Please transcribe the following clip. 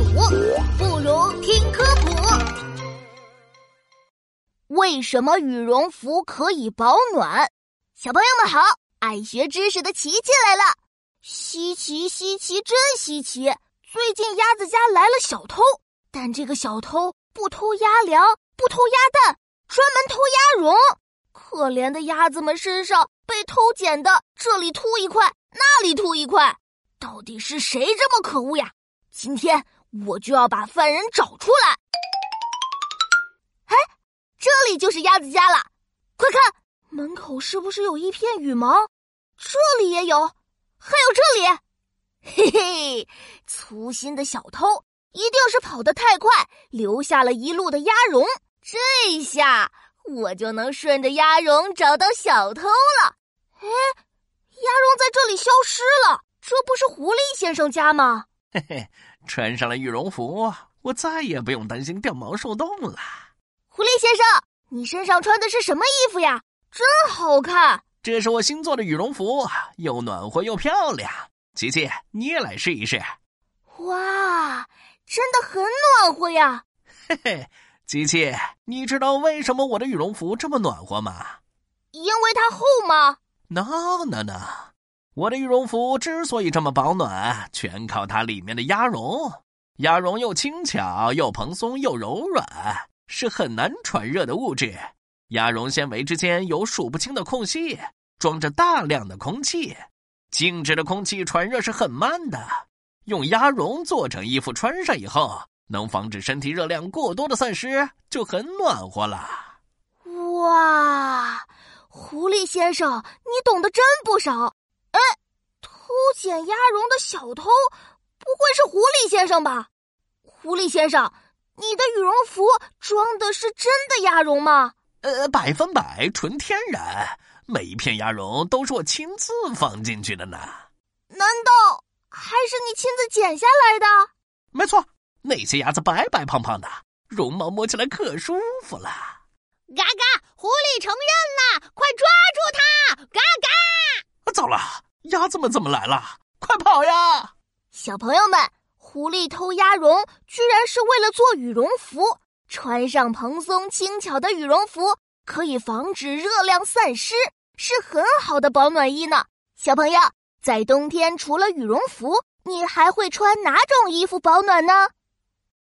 鼠，不如听科普。为什么羽绒服可以保暖？小朋友们好，爱学知识的琪琪来了。稀奇稀奇，真稀奇！最近鸭子家来了小偷，但这个小偷不偷鸭粮，不偷鸭蛋，专门偷鸭绒。可怜的鸭子们身上被偷捡的，这里秃一块，那里秃一块。到底是谁这么可恶呀？今天我就要把犯人找出来。哎，这里就是鸭子家了，快看，门口是不是有一片羽毛？这里也有，还有这里。嘿嘿，粗心的小偷一定是跑得太快，留下了一路的鸭绒。这下我就能顺着鸭绒找到小偷了。哎，鸭绒在这里消失了。这不是狐狸先生家吗？嘿嘿，穿上了羽绒服，我再也不用担心掉毛受冻了。狐狸先生，你身上穿的是什么衣服呀？真好看！这是我新做的羽绒服，又暖和又漂亮。琪琪，你也来试一试。哇，真的很暖和呀！嘿嘿，琪琪，你知道为什么我的羽绒服这么暖和吗？因为它厚吗？No No No。我的羽绒服之所以这么保暖，全靠它里面的鸭绒。鸭绒又轻巧又蓬松又柔软，是很难传热的物质。鸭绒纤维之间有数不清的空隙，装着大量的空气。静止的空气传热是很慢的。用鸭绒做成衣服穿上以后，能防止身体热量过多的散失，就很暖和了。哇，狐狸先生，你懂得真不少。哎，偷捡鸭绒的小偷，不会是狐狸先生吧？狐狸先生，你的羽绒服装的是真的鸭绒吗？呃，百分百纯天然，每一片鸭绒都是我亲自放进去的呢。难道还是你亲自剪下来的？没错，那些鸭子白白胖胖的，绒毛摸起来可舒服了。嘎嘎，狐狸承认了，快抓住它！嘎嘎。糟了，鸭子们怎么来了？快跑呀！小朋友们，狐狸偷鸭绒，居然是为了做羽绒服。穿上蓬松轻巧的羽绒服，可以防止热量散失，是很好的保暖衣呢。小朋友，在冬天除了羽绒服，你还会穿哪种衣服保暖呢？